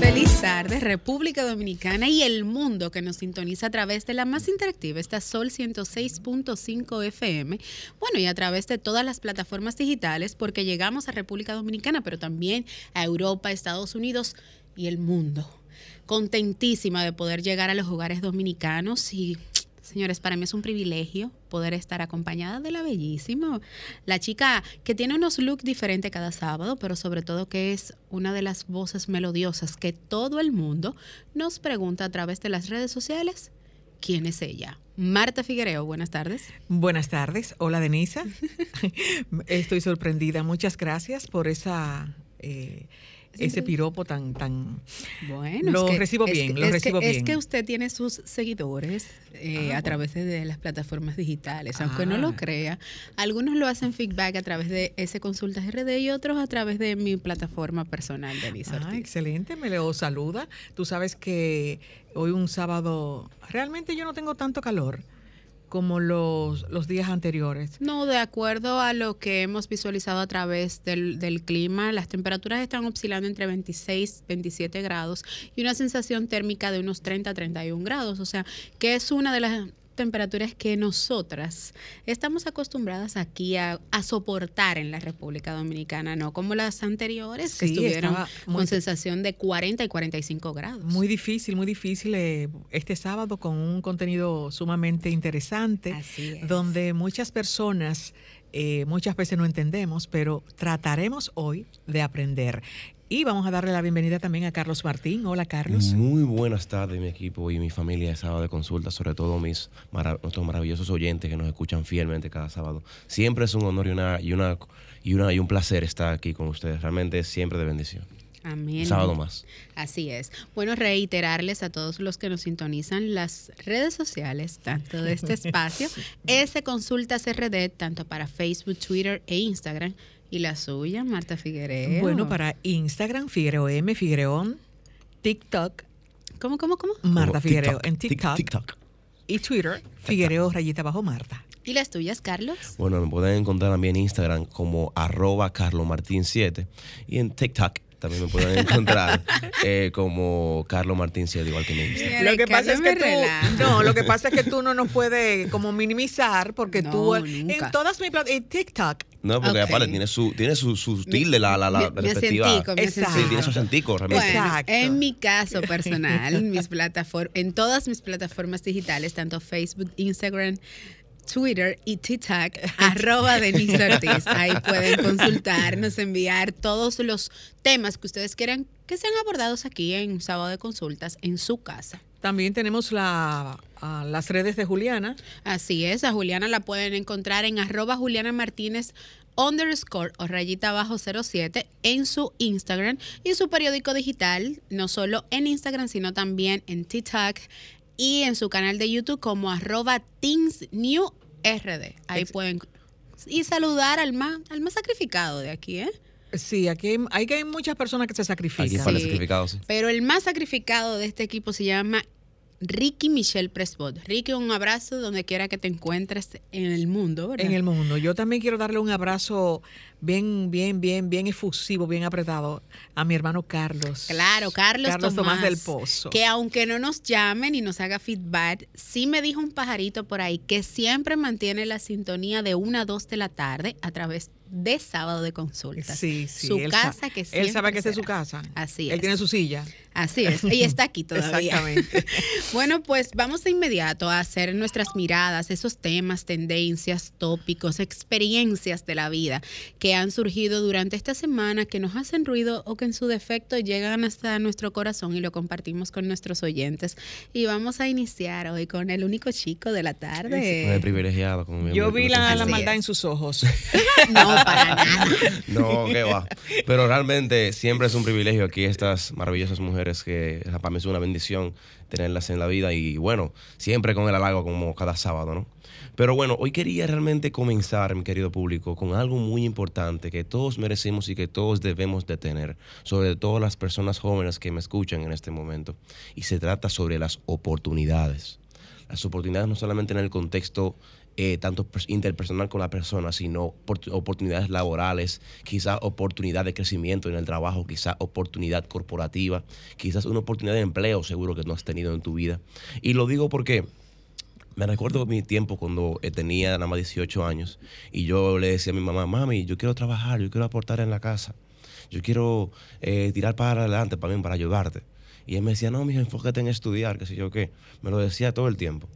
Feliz tarde, República Dominicana y el mundo que nos sintoniza a través de la más interactiva, esta Sol 106.5 FM. Bueno, y a través de todas las plataformas digitales, porque llegamos a República Dominicana, pero también a Europa, Estados Unidos y el mundo. Contentísima de poder llegar a los hogares dominicanos y Señores, para mí es un privilegio poder estar acompañada de la bellísima, la chica que tiene unos looks diferentes cada sábado, pero sobre todo que es una de las voces melodiosas que todo el mundo nos pregunta a través de las redes sociales. ¿Quién es ella? Marta Figuereo, buenas tardes. Buenas tardes, hola Denisa. Estoy sorprendida, muchas gracias por esa... Eh, ese piropo tan tan bueno lo recibo bien lo recibo bien. es que usted tiene sus seguidores eh, ah, a través de, las plataformas digitales aunque no lo ah. crea. Algunos lo hacen feedback a través de ese consultas RD y otros a través de mi plataforma personal de Lisa ah, excelente me lo saluda. Tú sabes que hoy un sábado realmente yo no tengo tanto calor como los, los días anteriores. No, de acuerdo a lo que hemos visualizado a través del, del clima, las temperaturas están oscilando entre 26 27 grados y una sensación térmica de unos 30 31 grados, o sea, que es una de las temperaturas que nosotras estamos acostumbradas aquí a, soportar en la República Dominicana, no como las anteriores que estuvieron con sensación de 40 y 45 grados. Muy difícil, muy difícil eh, este sábado con un contenido sumamente interesante, donde muchas personas eh, muchas veces no entendemos, pero trataremos hoy de aprender. Y vamos a darle la bienvenida también a Carlos Martín. Hola, Carlos. Muy buenas tardes, mi equipo y mi familia de sábado de consulta, sobre todo mis nuestros maravillosos oyentes que nos escuchan fielmente cada sábado. Siempre es un honor y una y una y una y un placer estar aquí con ustedes. Realmente es siempre de bendición. Amén. sábado más. Así es. Bueno, reiterarles a todos los que nos sintonizan las redes sociales, tanto de este espacio, ese Consultas RD, tanto para Facebook, Twitter e Instagram ¿Y la suya, Marta Figuereo? Bueno, para Instagram, Figuereo M, Figuereón, TikTok. ¿Cómo, cómo, cómo? Marta Figuereo en TikTok. Y Twitter, Figuereo rayita bajo Marta. ¿Y las tuyas, Carlos? Bueno, me pueden encontrar también en Instagram como arroba carlomartin7 y en TikTok también me pueden encontrar eh, como Carlos Martín igual que me Lo que pasa es que tú, no, lo que pasa es que tú no nos puedes como minimizar porque tú en todas mis en TikTok no, porque aparte tiene su, tiene su, su tilde, la, la, la respectiva. sí, tiene su sentico realmente. Exacto. En mi caso personal, mis plataformas, en todas mis plataformas digitales, tanto Facebook, Instagram, Twitter y TikTok, arroba Denise Ortiz. Ahí pueden consultarnos, enviar todos los temas que ustedes quieran que sean abordados aquí en Sábado de Consultas en su casa. También tenemos la, las redes de Juliana. Así es, a Juliana la pueden encontrar en arroba Juliana Martínez underscore o rayita abajo 07 en su Instagram y su periódico digital, no solo en Instagram, sino también en TikTok, y en su canal de YouTube como arroba RD. Ahí pueden y saludar al más, al más sacrificado de aquí, ¿eh? Sí, aquí hay, hay muchas personas que se sacrifican. Aquí Pero el más sacrificado de este equipo se llama Ricky Michelle Presbot. Ricky, un abrazo donde quiera que te encuentres en el mundo, ¿verdad? En el mundo. Yo también quiero darle un abrazo bien, bien, bien, bien efusivo, bien apretado a mi hermano Carlos. Claro, Carlos, Carlos Tomás, del Pozo. Que aunque no nos llame ni nos haga feedback, sí me dijo un pajarito por ahí que siempre mantiene la sintonía de una a dos de la tarde a través de sábado de consulta. Sí, sí. Su casa que Él sabe que es su casa. Así es. Él tiene su silla. Así es. Ella está aquí todavía. Exactamente. bueno, pues vamos de inmediato a hacer nuestras miradas, esos temas, tendencias, tópicos, experiencias de la vida que han surgido durante esta semana, que nos hacen ruido o que en su defecto llegan hasta nuestro corazón y lo compartimos con nuestros oyentes. Y vamos a iniciar hoy con el único chico de la tarde. el privilegiado. Yo vi la, la maldad en sus ojos. no, para nada. No, qué va. Pero realmente siempre es un privilegio aquí estas maravillosas mujeres que para mí es una bendición tenerlas en la vida y bueno, siempre con el halago como cada sábado, ¿no? Pero bueno, hoy quería realmente comenzar, mi querido público, con algo muy importante que todos merecemos y que todos debemos de tener, sobre todo las personas jóvenes que me escuchan en este momento. Y se trata sobre las oportunidades. Las oportunidades no solamente en el contexto eh, tanto interpersonal con la persona, sino oportunidades laborales, quizás oportunidad de crecimiento en el trabajo, quizás oportunidad corporativa, quizás una oportunidad de empleo seguro que no has tenido en tu vida. Y lo digo porque me recuerdo mi tiempo cuando eh, tenía nada más 18 años y yo le decía a mi mamá, mami, yo quiero trabajar, yo quiero aportar en la casa, yo quiero eh, tirar para adelante para mí, para ayudarte. Y él me decía, no, mijo, enfócate en estudiar, qué sé yo qué. Me lo decía todo el tiempo.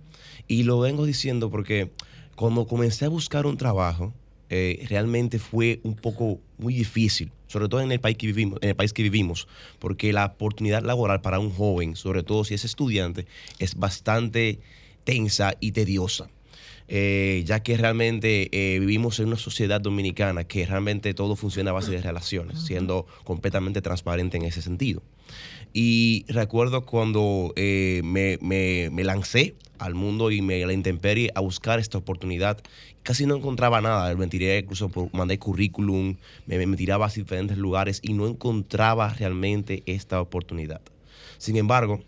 Y lo vengo diciendo porque cuando comencé a buscar un trabajo, eh, realmente fue un poco muy difícil, sobre todo en el país que vivimos, en el país que vivimos, porque la oportunidad laboral para un joven, sobre todo si es estudiante, es bastante tensa y tediosa. Eh, ya que realmente eh, vivimos en una sociedad dominicana que realmente todo funciona a base de relaciones, siendo completamente transparente en ese sentido. Y recuerdo cuando eh, me, lancé al mundo y me la intemperie a buscar esta oportunidad, casi no encontraba nada. Me tiré, incluso mandé currículum, me, me tiraba a diferentes lugares y no encontraba realmente esta oportunidad. Sin embargo,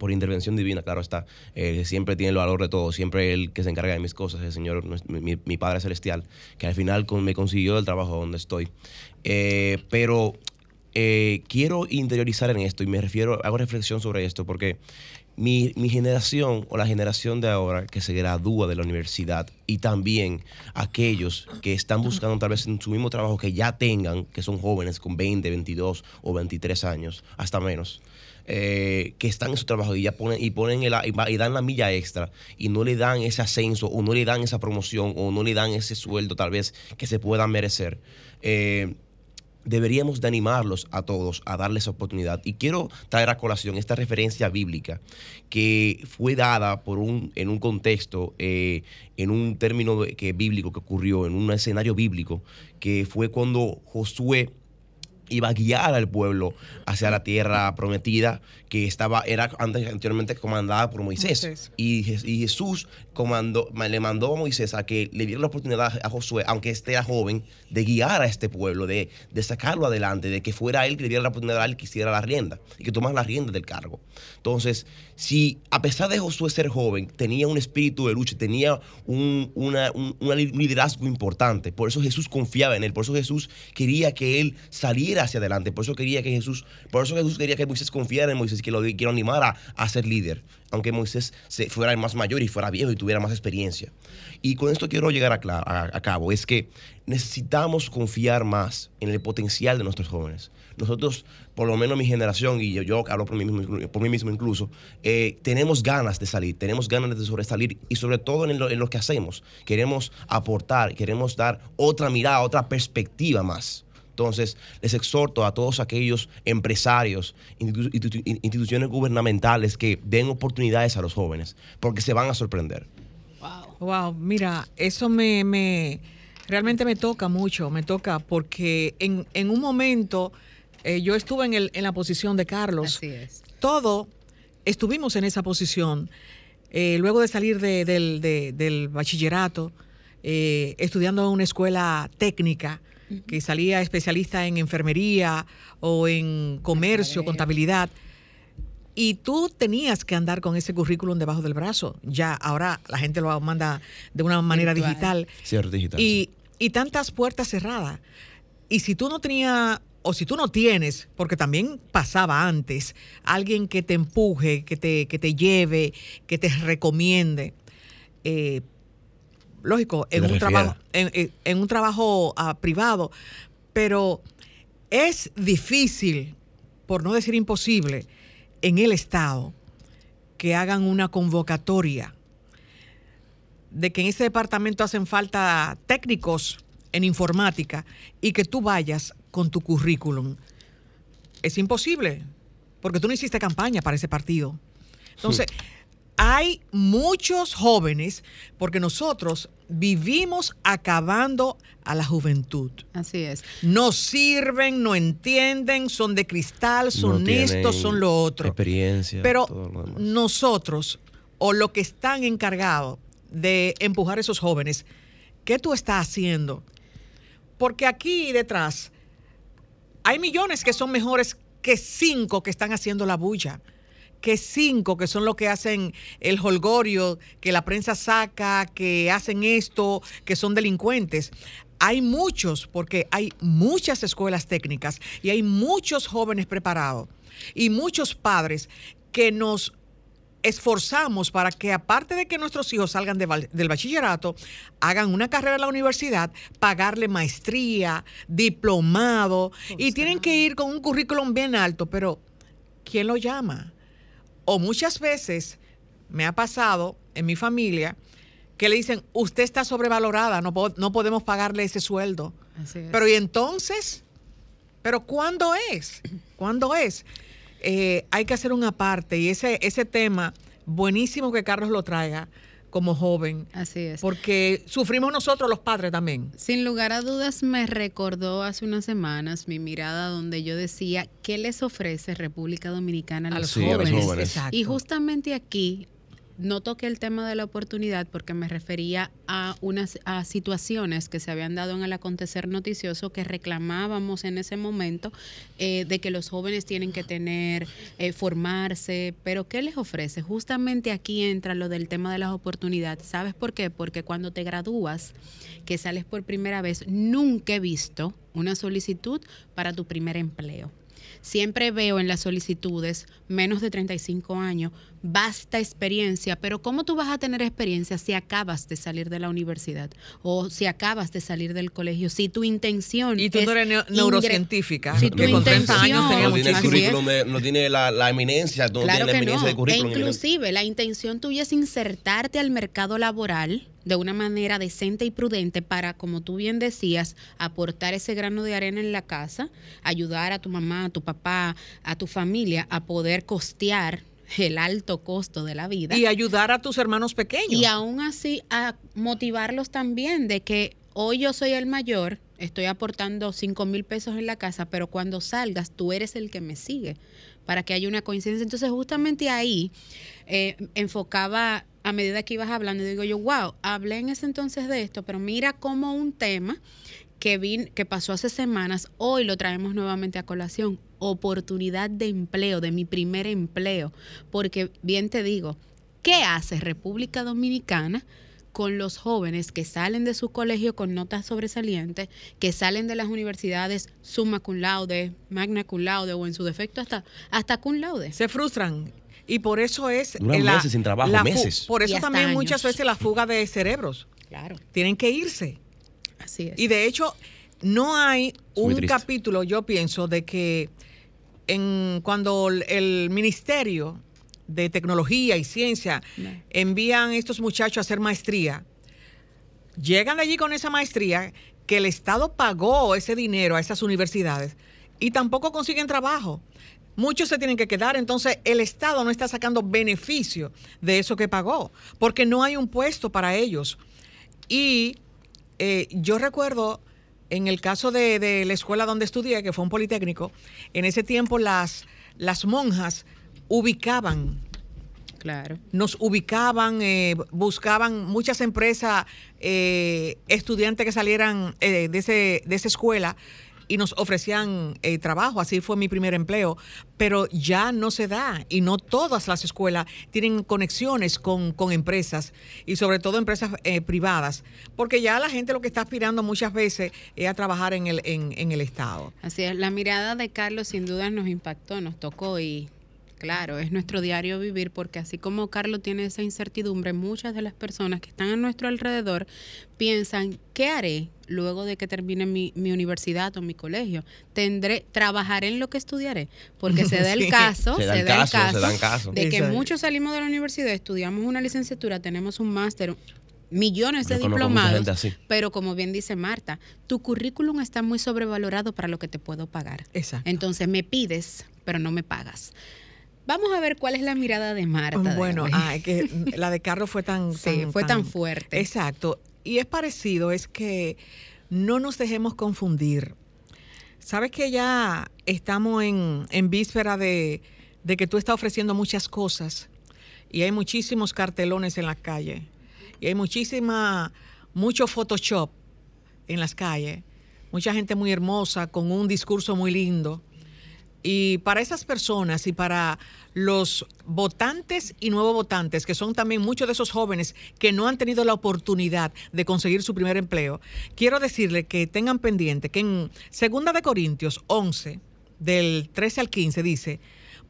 por intervención divina, claro está, eh, siempre tiene el valor de todo, siempre el que se encarga de mis cosas, el Señor, mi, Padre Celestial, que al final me consiguió el trabajo donde estoy. Eh, pero eh, quiero interiorizar en esto y me refiero, hago reflexión sobre esto, porque mi, mi, generación o la generación de ahora que se gradúa de la universidad y también aquellos que están buscando tal vez en su mismo trabajo que ya tengan, que son jóvenes con 20, 22 o 23 años, hasta menos, eh, que están en su trabajo y ya ponen y ponen el, y, dan la milla extra y no le dan ese ascenso o no le dan esa promoción o no le dan ese sueldo tal vez que se pueda merecer. Eh, deberíamos de animarlos a todos a darles oportunidad. Y quiero traer a colación esta referencia bíblica que fue dada por un, en un contexto, eh, en un término que, bíblico que ocurrió, en un escenario bíblico, que fue cuando Josué iba a guiar al pueblo hacia la tierra prometida que estaba era antes anteriormente comandada por Moisés, Y, Jesús comandó, le mandó a Moisés a que le diera la oportunidad a Josué aunque este era joven de guiar a este pueblo de, de sacarlo adelante de que fuera él que le diera la oportunidad a él que hiciera la rienda y que tomara la rienda del cargo. Entonces si a pesar de Josué ser joven, tenía un espíritu de lucha, tenía un, liderazgo importante, por eso Jesús confiaba en él, por eso Jesús quería que él saliera hacia adelante, por eso quería que Jesús, por eso Jesús quería que Moisés confiara en Moisés, que lo, que animara a ser líder, aunque Moisés se, fuera el más mayor y fuera viejo y tuviera más experiencia. Y con esto quiero llegar a, a cabo, es que necesitamos confiar más en el potencial de nuestros jóvenes nosotros, por lo menos mi generación, y yo, hablo por mí mismo, por mí mismo incluso, eh, tenemos ganas de salir, tenemos ganas de sobresalir y sobre todo en lo, que hacemos. Queremos aportar, queremos dar otra mirada, otra perspectiva más. Entonces, les exhorto a todos aquellos empresarios, instituciones gubernamentales que den oportunidades a los jóvenes, porque se van a sorprender. Wow. Wow, mira, eso me, me realmente me toca mucho, me toca porque en, en un momento eh, yo estuve en, el, en la posición de Carlos. Así es. Todo estuvimos en esa posición. Eh, luego de salir del, bachillerato, eh, estudiando en una escuela técnica, que salía especialista en enfermería o en comercio, contabilidad. Y tú tenías que andar con ese currículum debajo del brazo. Ya ahora la gente lo manda de una manera digital. Cierto, digital. Y, y tantas puertas cerradas. Y si tú no tenías o si tú no tienes, porque también pasaba antes, alguien que te empuje, que te, que te lleve, que te recomiende, eh, lógico, en un, trabajo, en, un trabajo privado, pero es difícil, por no decir imposible, en el Estado que hagan una convocatoria de que en ese departamento hacen falta técnicos en informática y que tú vayas con tu currículum. Es imposible, porque tú no hiciste campaña para ese partido. Entonces, hay muchos jóvenes, porque nosotros vivimos acabando a la juventud. Así es. No sirven, no entienden, son de cristal, son estos, son lo otro. Experiencia. Pero nosotros, o lo que están encargados de empujar a esos jóvenes, ¿qué tú estás haciendo? Porque aquí detrás hay millones que son mejores que cinco que están haciendo la bulla, que cinco que son los que hacen el holgorio, que la prensa saca, que hacen esto, que son delincuentes. Hay muchos, porque hay muchas escuelas técnicas y hay muchos jóvenes preparados y muchos padres que nos esforzamos para que aparte de que nuestros hijos salgan del bachillerato, hagan una carrera en la universidad, pagarle maestría, diplomado, y tienen que ir con un currículum bien alto, pero ¿quién lo llama? O muchas veces me ha pasado en mi familia que le dicen, usted está sobrevalorada, no, no podemos pagarle ese sueldo. Pero ¿y entonces? ¿Pero cuándo es? ¿Cuándo es? Eh, hay que hacer una parte y ese, ese tema, buenísimo que Carlos lo traiga como joven. Así es. Porque sufrimos nosotros los padres también. Sin lugar a dudas me recordó hace unas semanas mi mirada donde yo decía, ¿qué les ofrece República Dominicana a, los, jóvenes? Y justamente aquí no toqué el tema de la oportunidad porque me refería a unas a situaciones que se habían dado en el acontecer noticioso que reclamábamos en ese momento eh, de que los jóvenes tienen que tener, eh, formarse, pero ¿qué les ofrece? Justamente aquí entra lo del tema de las oportunidades. ¿Sabes por qué? Porque cuando te gradúas, que sales por primera vez, nunca he visto una solicitud para tu primer empleo. Siempre veo en las solicitudes menos de 35 años, basta experiencia, pero ¿cómo tú vas a tener experiencia si acabas de salir de la universidad o si acabas de salir del colegio? Si tu intención Y tú no eres neurocientífica, si tu con 30 años no tiene, no tiene la, eminencia, no tiene la eminencia de currículum. E inclusive la intención tuya es insertarte al mercado laboral de una manera decente y prudente para, como tú bien decías, aportar ese grano de arena en la casa, ayudar a tu mamá, a tu papá, a tu familia a poder costear el alto costo de la vida. Y ayudar a tus hermanos pequeños. Y aún así a motivarlos también de que hoy yo soy el mayor, estoy aportando 5 mil pesos en la casa, pero cuando salgas tú eres el que me sigue, para que haya una coincidencia. Entonces justamente ahí eh, enfocaba a medida que ibas hablando, digo yo, wow, hablé en ese entonces de esto, pero mira cómo un tema que, vin, que pasó hace semanas, hoy lo traemos nuevamente a colación, oportunidad de empleo, de mi primer empleo, porque bien te digo, ¿qué hace República Dominicana? con los jóvenes que salen de su colegio con notas sobresalientes, que salen de las universidades summa cum laude, magna cum laude o en su defecto hasta, hasta cum laude. Se frustran y por eso es... Duran meses sin trabajo, meses. Por eso también muchas veces la fuga de cerebros. Claro. Tienen que irse. Así es. Y de hecho, no hay un capítulo, yo pienso, de que en, cuando el Ministerio de Tecnología y Ciencia envían a estos muchachos a hacer maestría, llegan allí con esa maestría que el Estado pagó ese dinero a esas universidades y tampoco consiguen trabajo muchos se tienen que quedar, entonces el Estado no está sacando beneficio de eso que pagó, porque no hay un puesto para ellos. Y eh, yo recuerdo en el caso de, la escuela donde estudié, que fue un politécnico, en ese tiempo las, las monjas ubicaban Claro. Nos ubicaban, eh, buscaban muchas empresas, eh, estudiantes que salieran de, ese, de esa escuela y nos ofrecían eh, trabajo, así fue mi primer empleo, pero ya no se da y no todas las escuelas tienen conexiones con, empresas y sobre todo empresas eh, privadas, porque ya la gente lo que está aspirando muchas veces es a trabajar en el, en, en el Estado. Así es, la mirada de Carlos sin duda nos impactó, nos tocó y Claro, es nuestro diario vivir porque así como Carlos tiene esa incertidumbre, muchas de las personas que están a nuestro alrededor piensan, ¿qué haré luego de que termine mi, universidad o mi colegio? Tendré, trabajaré en lo que estudiaré, porque se da el caso, se, da el caso, de que muchos salimos de la universidad, estudiamos una licenciatura, tenemos un máster, millones de diplomados, pero como bien dice Marta, tu currículum está muy sobrevalorado para lo que te puedo pagar. Exacto. Entonces me pides, pero no me pagas. Vamos a ver cuál es la mirada de Marta. Bueno, que la de Carlos fue tan, sí, fue tan, fuerte. Exacto. Y es parecido, es que no nos dejemos confundir. Sabes que ya estamos en, víspera de, que tú estás ofreciendo muchas cosas y hay muchísimos cartelones en la calle y hay muchísima, mucho Photoshop en las calles, mucha gente muy hermosa con un discurso muy lindo Y para esas personas y para los votantes y nuevos votantes, que son también muchos de esos jóvenes que no han tenido la oportunidad de conseguir su primer empleo, quiero decirle que tengan pendiente que en Segunda de Corintios 11, del 13 al 15, dice,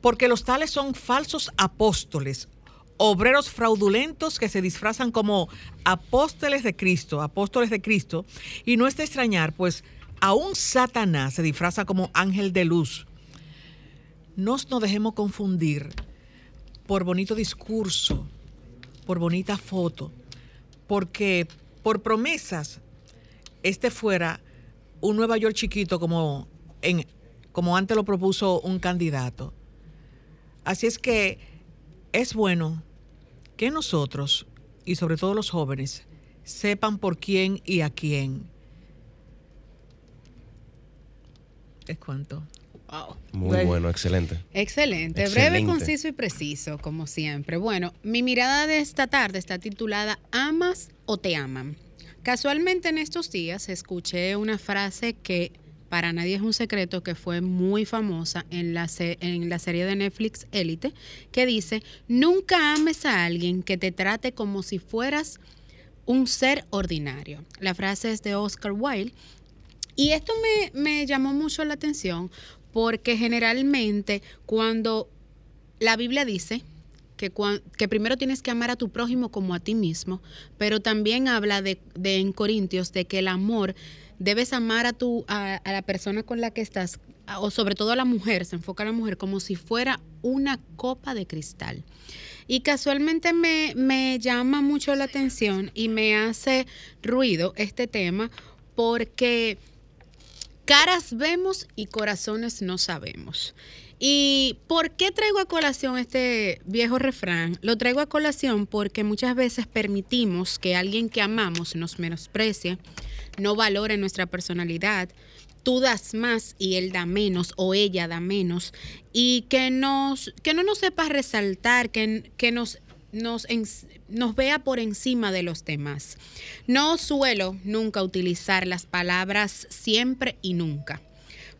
porque los tales son falsos apóstoles, obreros fraudulentos que se disfrazan como apóstoles de Cristo, apóstoles de Cristo, y no es de extrañar, pues aún Satanás se disfraza como ángel de luz nos dejemos confundir por bonito discurso, por bonita foto, porque por promesas este fuera un Nueva York chiquito como, en, como antes lo propuso un candidato. Así es que es bueno que nosotros, y sobre todo los jóvenes, sepan por quién y a quién. Es Muy bueno, excelente. Excelente, breve, conciso y preciso, como siempre. Bueno, mi mirada de esta tarde está titulada ¿Amas o te aman? Casualmente en estos días escuché una frase que para nadie es un secreto que fue muy famosa en la, en la serie de Netflix Élite, que dice, nunca ames a alguien que te trate como si fueras un ser ordinario. La frase es de Oscar Wilde y esto me, me, llamó mucho la atención porque generalmente cuando la Biblia dice que, que, primero tienes que amar a tu prójimo como a ti mismo, pero también habla de, en Corintios de que el amor debes amar a, tu, a, la persona con la que estás, o sobre todo a la mujer, se enfoca a la mujer como si fuera una copa de cristal. Y casualmente me, me llama mucho la atención y me hace ruido este tema porque Caras vemos y corazones no sabemos. ¿Y por qué traigo a colación este viejo refrán? Lo traigo a colación porque muchas veces permitimos que alguien que amamos nos menosprecie, no valore nuestra personalidad, tú das más y él da menos o ella da menos y que que no nos sepa resaltar, que, que nos nos, vea por encima de los demás. No suelo nunca utilizar las palabras siempre y nunca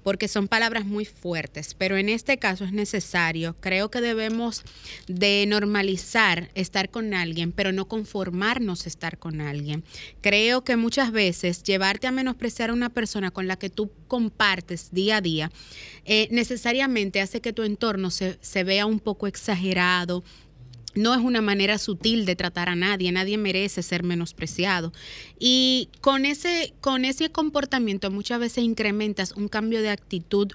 porque son palabras muy fuertes, pero en este caso es necesario. Creo que debemos de normalizar estar con alguien, pero no conformarnos estar con alguien. Creo que muchas veces llevarte a menospreciar a una persona con la que tú compartes día a día, eh, necesariamente hace que tu entorno se, se vea un poco exagerado, no es una manera sutil de tratar a nadie, nadie merece ser menospreciado. Y con ese, con ese comportamiento muchas veces incrementas un cambio de actitud,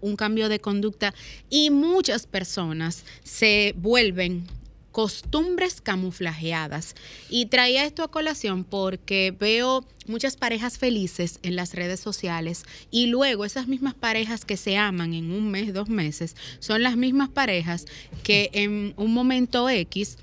un cambio de conducta y muchas personas se vuelven costumbres camuflajeadas. Y traía esto a colación porque veo muchas parejas felices en las redes sociales y luego esas mismas parejas que se aman en un mes, dos meses, son las mismas parejas que en un momento X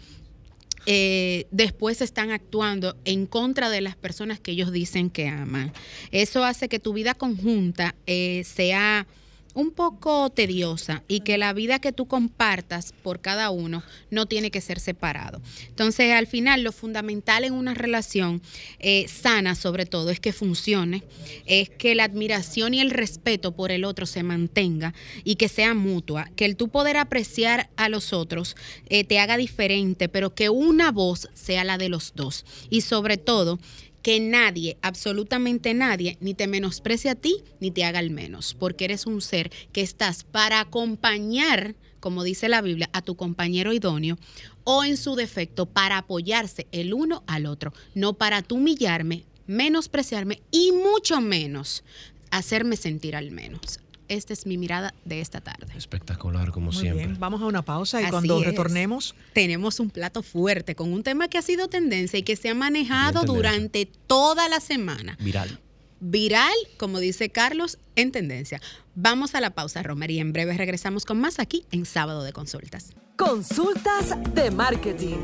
eh, después están actuando en contra de las personas que ellos dicen que aman. Eso hace que tu vida conjunta eh, sea un poco tediosa y que la vida que tú compartas por cada uno no tiene que ser separado. Entonces, al final, lo fundamental en una relación eh, sana, sobre todo, es que funcione, es que la admiración y el respeto por el otro se mantenga y que sea mutua, que el tú poder apreciar a los otros eh, te haga diferente, pero que una voz sea la de los dos. Y sobre todo, que nadie, absolutamente nadie, ni te menosprecie a ti, ni te haga el menos, porque eres un ser que estás para acompañar, como dice la Biblia, a tu compañero idóneo, o en su defecto, para apoyarse el uno al otro, no para tú humillarme, menospreciarme y mucho menos hacerme sentir al menos. Esta es mi mirada de esta tarde. Espectacular, como siempre. Vamos a una pausa y cuando retornemos. Tenemos un plato fuerte con un tema que ha sido tendencia y que se ha manejado durante toda la semana. Viral. Viral, como dice Carlos, en tendencia. Vamos a la pausa, Romer, y en breve regresamos con más aquí en Sábado de Consultas. Consultas de Marketing.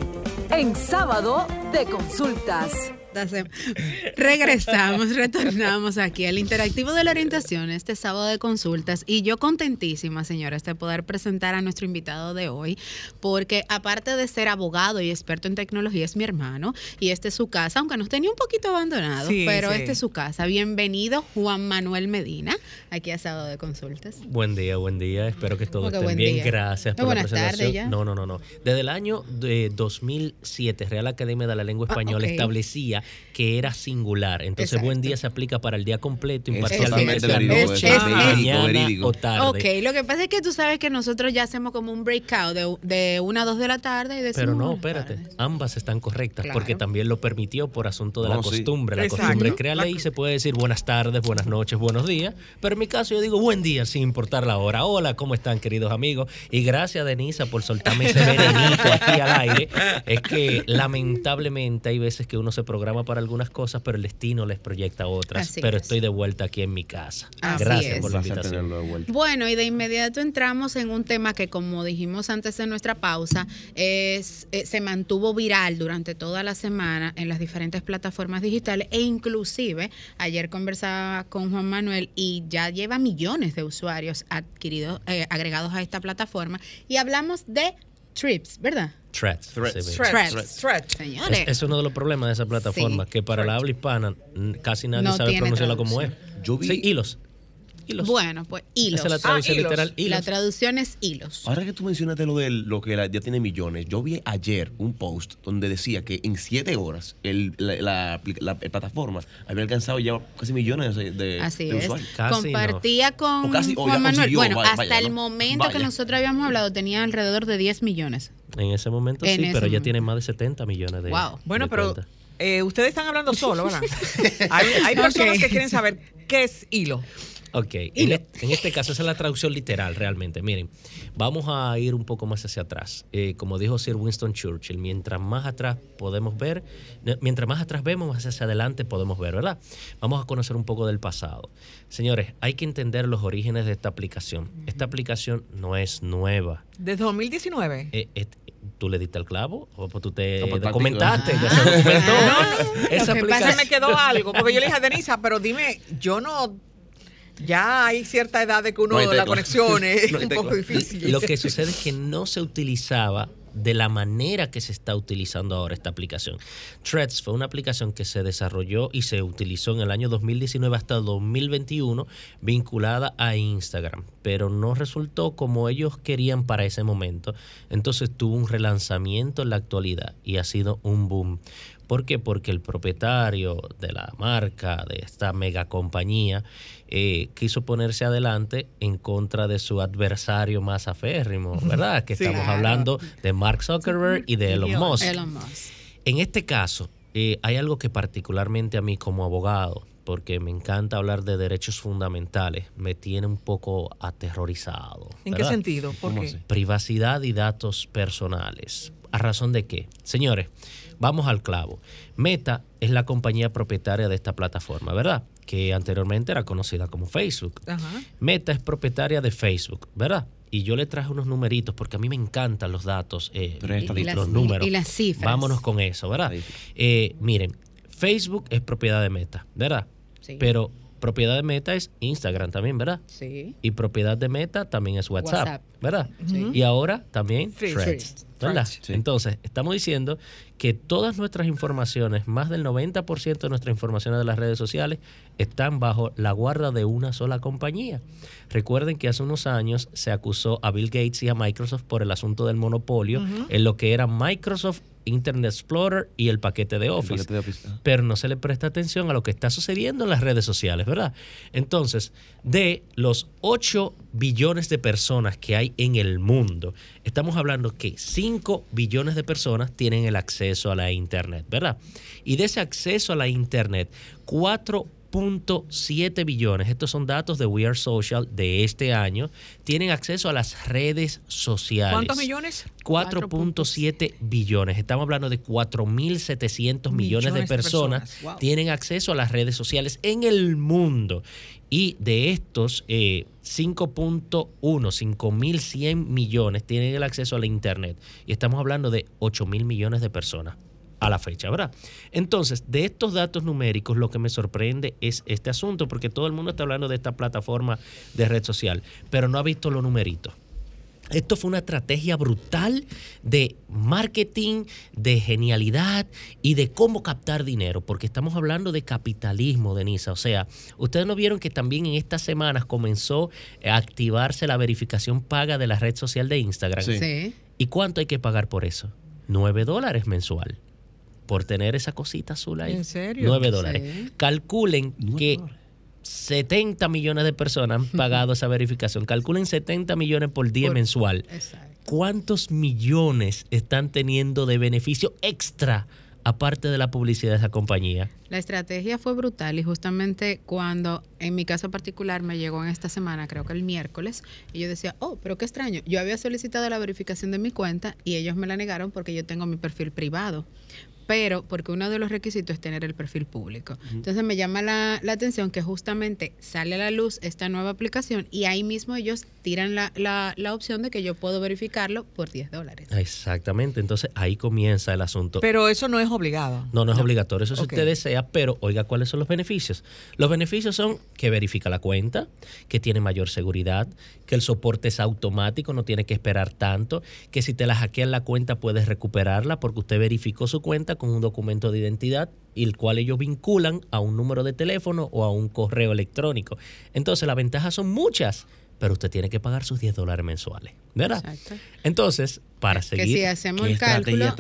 En Sábado de Consultas. Regresamos, retornamos aquí al interactivo de la orientación este sábado de consultas y yo contentísima, señoras, de poder presentar a nuestro invitado de hoy, porque aparte de ser abogado y experto en tecnología, es mi hermano y este es su casa, aunque nos tenía un poquito abandonado, pero este es su casa. Bienvenido, Juan Manuel Medina, aquí a sábado de consultas. Buen día, buen día. Espero que todo esté bien. Gracias por la presentación. No, no, no, no. Desde el año de 2007, Real Academia de la Lengua ah, Española establecía que era singular. Entonces, buen día se aplica para el día completo, imparcialmente mañana o tarde. Ok, lo que pasa es que tú sabes que nosotros ya hacemos como un breakout de, de una a dos de la tarde y decimos Pero no, espérate, ambas están correctas porque también lo permitió por asunto de la costumbre. La costumbre crea ley, se puede decir buenas tardes, buenas noches, buenos días, pero en mi caso yo digo buen día sin importar la hora. Hola, ¿cómo están queridos amigos? Y gracias Denisa por soltarme ese venenito aquí al aire. Es que lamentablemente hay veces que uno se programa para algunas cosas, pero el destino les proyecta otras. pero estoy de vuelta aquí en mi casa. Gracias por la invitación. Bueno, y de inmediato entramos en un tema que, como dijimos antes de nuestra pausa, es, eh, se mantuvo viral durante toda la semana en las diferentes plataformas digitales e inclusive ayer conversaba con Juan Manuel y ya lleva millones de usuarios adquiridos, eh, agregados a esta plataforma y hablamos de Trips, ¿verdad? Threads. Threads. Señores. Es, uno de los problemas de esa plataforma, que para la habla hispana casi nadie sabe pronunciarla como es. Yo vi, sí, hilos. Bueno, pues hilos. Esa es la traducción ah, literal. La traducción es hilos. Ahora que tú mencionaste lo de lo que ya tiene millones, yo vi ayer un post donde decía que en siete horas el, la, plataforma había alcanzado ya casi millones de, Así es. Compartía con Juan Manuel. bueno, hasta el momento que nosotros habíamos hablado tenía alrededor de 10 millones. En ese momento sí, pero ya tiene más de 70 millones de. Wow. Bueno, pero eh, ustedes están hablando solo, ¿verdad? hay, personas que quieren saber qué es hilo. Ok, e-, en, este caso esa es la traducción literal realmente. Miren, vamos a ir un poco más hacia atrás. Eh, como dijo Sir Winston Churchill, mientras más atrás podemos ver, mientras más atrás vemos, más hacia adelante podemos ver, ¿verdad? Vamos a conocer un poco del pasado. Señores, hay que entender los orígenes de esta aplicación. Esta aplicación no es nueva. ¿Desde 2019? Eh, eh, tú le diste el clavo o pues tú te documentaste, ya se documentó. No, Esa aplicación... me quedó algo, porque yo le dije a Denisa, pero dime, yo no ya hay cierta edad de que uno la conexión es un poco difícil. Lo que sucede es que no se utilizaba de la manera que se está utilizando ahora esta aplicación. Threads fue una aplicación que se desarrolló y se utilizó en el año 2019 hasta 2021 vinculada a Instagram, pero no resultó como ellos querían para ese momento. Entonces tuvo un relanzamiento en la actualidad y ha sido un boom. ¿Por qué? Porque el propietario de la marca, de esta mega compañía, eh, quiso ponerse adelante en contra de su adversario más aférrimo, ¿verdad? Que estamos hablando de Mark Zuckerberg y de Elon Musk. En este caso, eh, hay algo que particularmente a mí como abogado, porque me encanta hablar de derechos fundamentales, me tiene un poco aterrorizado. ¿En qué sentido? ¿Por Privacidad y datos personales. ¿A razón de qué? Señores, Vamos al clavo. Meta es la compañía propietaria de esta plataforma, ¿verdad? Que anteriormente era conocida como Facebook. Meta es propietaria de Facebook, ¿verdad? Y yo le traje unos numeritos porque a mí me encantan los datos, eh, y, los números. Y las cifras. Vámonos con eso, ¿verdad? Eh, miren, Facebook es propiedad de Meta, ¿verdad? Sí. Pero propiedad de Meta es Instagram también, ¿verdad? Sí. Y propiedad de Meta también es WhatsApp, ¿verdad? Sí. Y ahora también Threads. ¿verdad? Entonces, estamos diciendo que todas nuestras informaciones, más del 90% de nuestras informaciones de las redes sociales, están bajo la guarda de una sola compañía. Recuerden que hace unos años se acusó a Bill Gates y a Microsoft por el asunto del monopolio en lo que era Microsoft Internet Explorer y el paquete de Office. Pero no se le presta atención a lo que está sucediendo en las redes sociales, ¿verdad? Entonces, de los 8 billones de personas que hay en el mundo, estamos hablando que 5 billones de personas tienen el acceso a la Internet, ¿verdad? Y de ese acceso a la Internet, 4 4.7 billones, estos son datos de We Are Social de este año, tienen acceso a las redes sociales. ¿Cuántos millones? 4.7 billones. Estamos hablando de 4.700 millones, de personas, tienen acceso a las redes sociales en el mundo. Y de estos, 5.1, eh, 5.100 millones tienen el acceso a la Internet. Y estamos hablando de 8.000 millones de personas. a la fecha, ¿verdad? Entonces, de estos datos numéricos, lo que me sorprende es este asunto, porque todo el mundo está hablando de esta plataforma de red social, pero no ha visto los numeritos. Esto fue una estrategia brutal de marketing, de genialidad y de cómo captar dinero, porque estamos hablando de capitalismo, Denisa. O sea, ustedes no vieron que también en estas semanas comenzó a activarse la verificación paga de la red social de Instagram. Sí. ¿Y cuánto hay que pagar por eso? 9 dólares mensual por tener esa cosita azul ahí. ¿En serio? 9 dólares. Calculen que 70 millones de personas han pagado esa verificación. Calculen 70 millones por día mensual. ¿Cuántos millones están teniendo de beneficio extra? aparte de la publicidad de esa compañía? La estrategia fue brutal y justamente cuando en mi caso particular me llegó en esta semana, creo que el miércoles, y yo decía, oh, pero qué extraño, yo había solicitado la verificación de mi cuenta y ellos me la negaron porque yo tengo mi perfil privado pero porque uno de los requisitos es tener el perfil público. Entonces me llama la, atención que justamente sale a la luz esta nueva aplicación y ahí mismo ellos tiran la, la, opción de que yo puedo verificarlo por 10 dólares. Exactamente, entonces ahí comienza el asunto. Pero eso no es obligado. No, no es obligatorio, eso si usted desea, pero oiga cuáles son los beneficios. Los beneficios son que verifica la cuenta, que tiene mayor seguridad, que el soporte es automático, no tiene que esperar tanto, que si te la hackean la cuenta puedes recuperarla porque usted verificó su cuenta con un documento de identidad y el cual ellos vinculan a un número de teléfono o a un correo electrónico. Entonces las ventajas son muchas, pero usted tiene que pagar sus 10 dólares mensuales, ¿verdad? Entonces, para seguir... Que si hacemos el cálculo,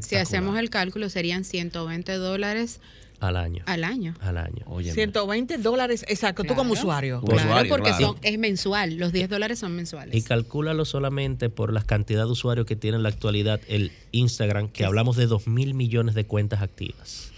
si hacemos el cálculo serían 120 dólares al año. Al año. Al año. 120 dólares, exacto, tú como usuario. Claro, porque Son, es mensual, los 10 dólares son mensuales. Y calcúlalo solamente por la cantidad de usuarios que tiene en la actualidad el Instagram, que hablamos de 2 mil millones de cuentas activas.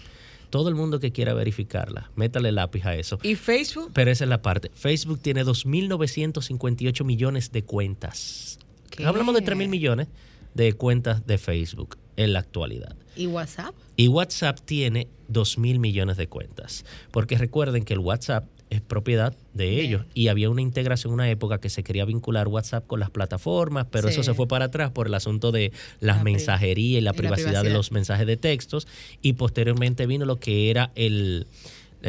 Todo el mundo que quiera verificarla, métale lápiz a eso. ¿Y Facebook? Pero esa es la parte. Facebook tiene 2.958 millones de cuentas. Hablamos de 3 mil millones de cuentas de Facebook en la actualidad. ¿Y WhatsApp? Y WhatsApp tiene 2 mil millones de cuentas. Porque recuerden que el WhatsApp es propiedad de ellos. Y había una integración en una época que se quería vincular WhatsApp con las plataformas, pero eso se fue para atrás por el asunto de las mensajerías y la privacidad de los mensajes de textos. Y posteriormente vino lo que era el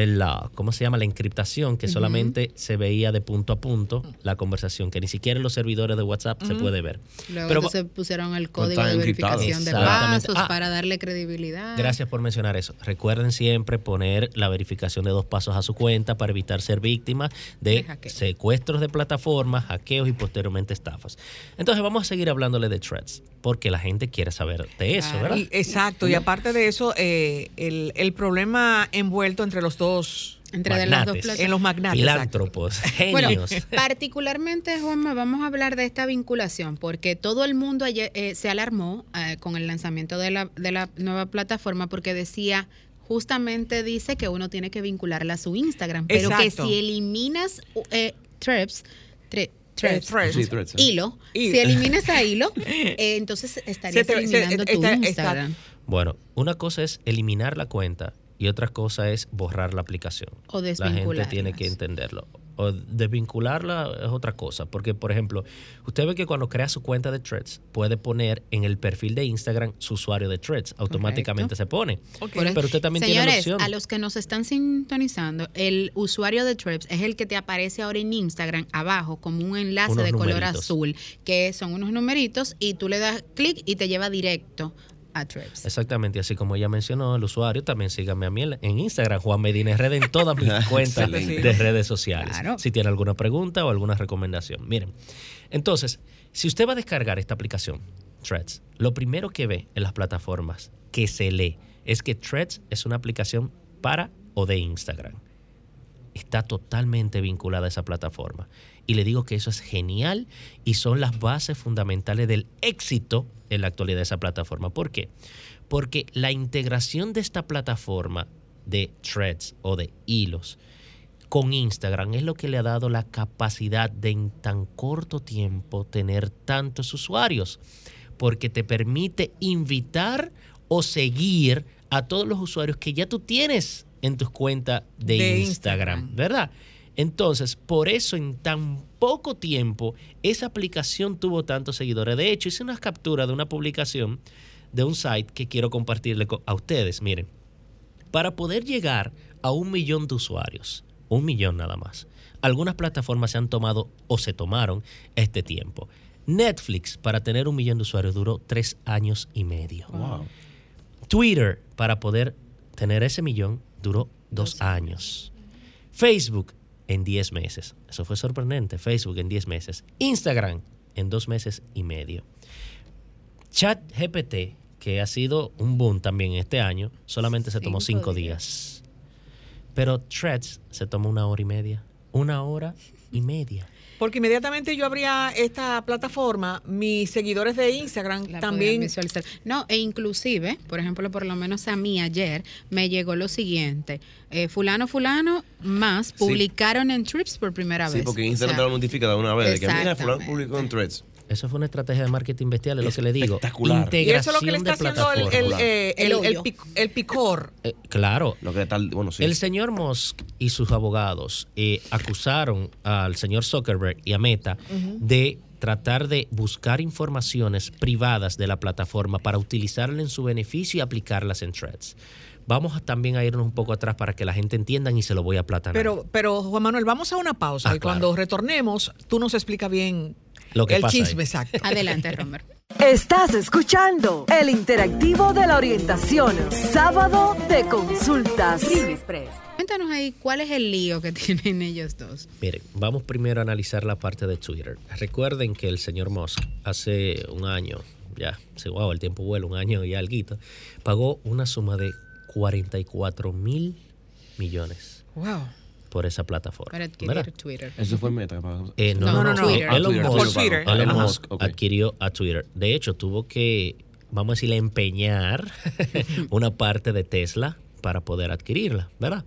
la, ¿cómo se llama? La encriptación, que solamente se veía de punto a punto la conversación, que ni siquiera en los servidores de WhatsApp se puede ver. Luego Pero, se pusieron el código de verificación de pasos ah, para darle credibilidad. Gracias por mencionar eso. Recuerden siempre poner la verificación de dos pasos a su cuenta para evitar ser víctimas de, secuestros de plataformas, hackeos y posteriormente estafas. Entonces vamos a seguir hablándole de threads, porque la gente quiere saber de eso, ¿verdad? exacto, y aparte de eso, eh, el, el problema envuelto entre los dos entre las dos en los magnates. Filántropos, genios. particularmente, Juanma, vamos a hablar de esta vinculación, porque todo el mundo eh, se alarmó eh, con el lanzamiento de la, de la nueva plataforma porque decía justamente dice que uno tiene que vincularla a su Instagram, pero que si eliminas eh, Treps, hilo, si eliminas a hilo, entonces estarías eliminando tu Instagram. bueno, una cosa es eliminar la cuenta y otra cosa es borrar la aplicación. O La gente tiene que entenderlo. O desvincularla es otra cosa. Porque, por ejemplo, usted ve que cuando crea su cuenta de Threads, puede poner en el perfil de Instagram su usuario de Threads. Automáticamente se pone. Pero usted también tiene la opción. A los que nos están sintonizando, el usuario de Threads es el que te aparece ahora en Instagram abajo como un enlace de color azul, que son unos numeritos y tú le das clic y te lleva directo Exactamente, así como ella mencionó, el usuario también sígame a mí en Instagram, Juan Medina Red, en todas mis cuentas de redes sociales. Si tiene alguna pregunta o alguna recomendación. Miren, entonces, si usted va a descargar esta aplicación, Threads, lo primero que ve en las plataformas que se lee es que Threads es una aplicación para o de Instagram. Está totalmente vinculada a esa plataforma. Y le digo que eso es genial y son las bases fundamentales del éxito en la actualidad de esa plataforma. ¿Por qué? Porque la integración de esta plataforma de threads o de hilos con Instagram es lo que le ha dado la capacidad de en tan corto tiempo tener tantos usuarios, porque te permite invitar o seguir a todos los usuarios que ya tú tienes en tus cuentas de, Instagram, ¿verdad? Entonces, por eso en tan poco tiempo esa aplicación tuvo tantos seguidores. De hecho, hice unas capturas de una publicación de un site que quiero compartirle a ustedes. Miren, para poder llegar a un millón de usuarios, un millón nada más, algunas plataformas se han tomado o se tomaron este tiempo. Netflix, para tener un millón de usuarios, duró tres años y medio. Twitter, para poder tener ese millón, duró dos años. Facebook, en diez meses. Eso fue sorprendente. Facebook en diez meses. Instagram, en dos meses y medio. Chat GPT, que ha sido un boom también este año, solamente se tomó cinco días. Pero Threads se tomó una hora y media. Una hora y media. Porque inmediatamente yo abría esta plataforma, mis seguidores de Instagram también. No, e inclusive, por ejemplo, por lo menos a mí ayer me llegó lo siguiente. Eh, fulano, fulano, más publicaron en Trips por primera vez. Sí, porque Instagram te lo notifica de una vez. De que mira, fulano publicó en Threads. Eso fue una estrategia de marketing bestial, es lo que le digo. Espectacular. y eso es lo que le está haciendo el, eh, el, picor. Eh, claro. El señor Musk y sus abogados eh, acusaron al señor Zuckerberg y a Meta de tratar de buscar informaciones privadas de la plataforma para utilizarla en su beneficio y aplicarlas en threads. Vamos también a irnos un poco atrás para que la gente entienda y se lo voy a platanar. Pero, pero Juan Manuel, vamos a una pausa ah, y cuando retornemos, tú nos explicas bien el chisme, exacto. Adelante, Romer. Estás escuchando el interactivo de la orientación, sábado de consultas. Cuéntanos ahí cuál es el lío que tienen ellos dos. Miren, vamos primero a analizar la parte de Twitter. Recuerden que el señor Musk hace un año, ya, se wow, el tiempo vuela, un año y algo, pagó una suma de 44 mil millones. Wow por esa plataforma. Para adquirir Twitter. Eso fue Meta. Eh, no, no, no, no, Elon Musk, Elon Musk adquirió a Twitter. De hecho, tuvo que, vamos a decirle, empeñar una parte de Tesla para poder adquirirla, ¿verdad?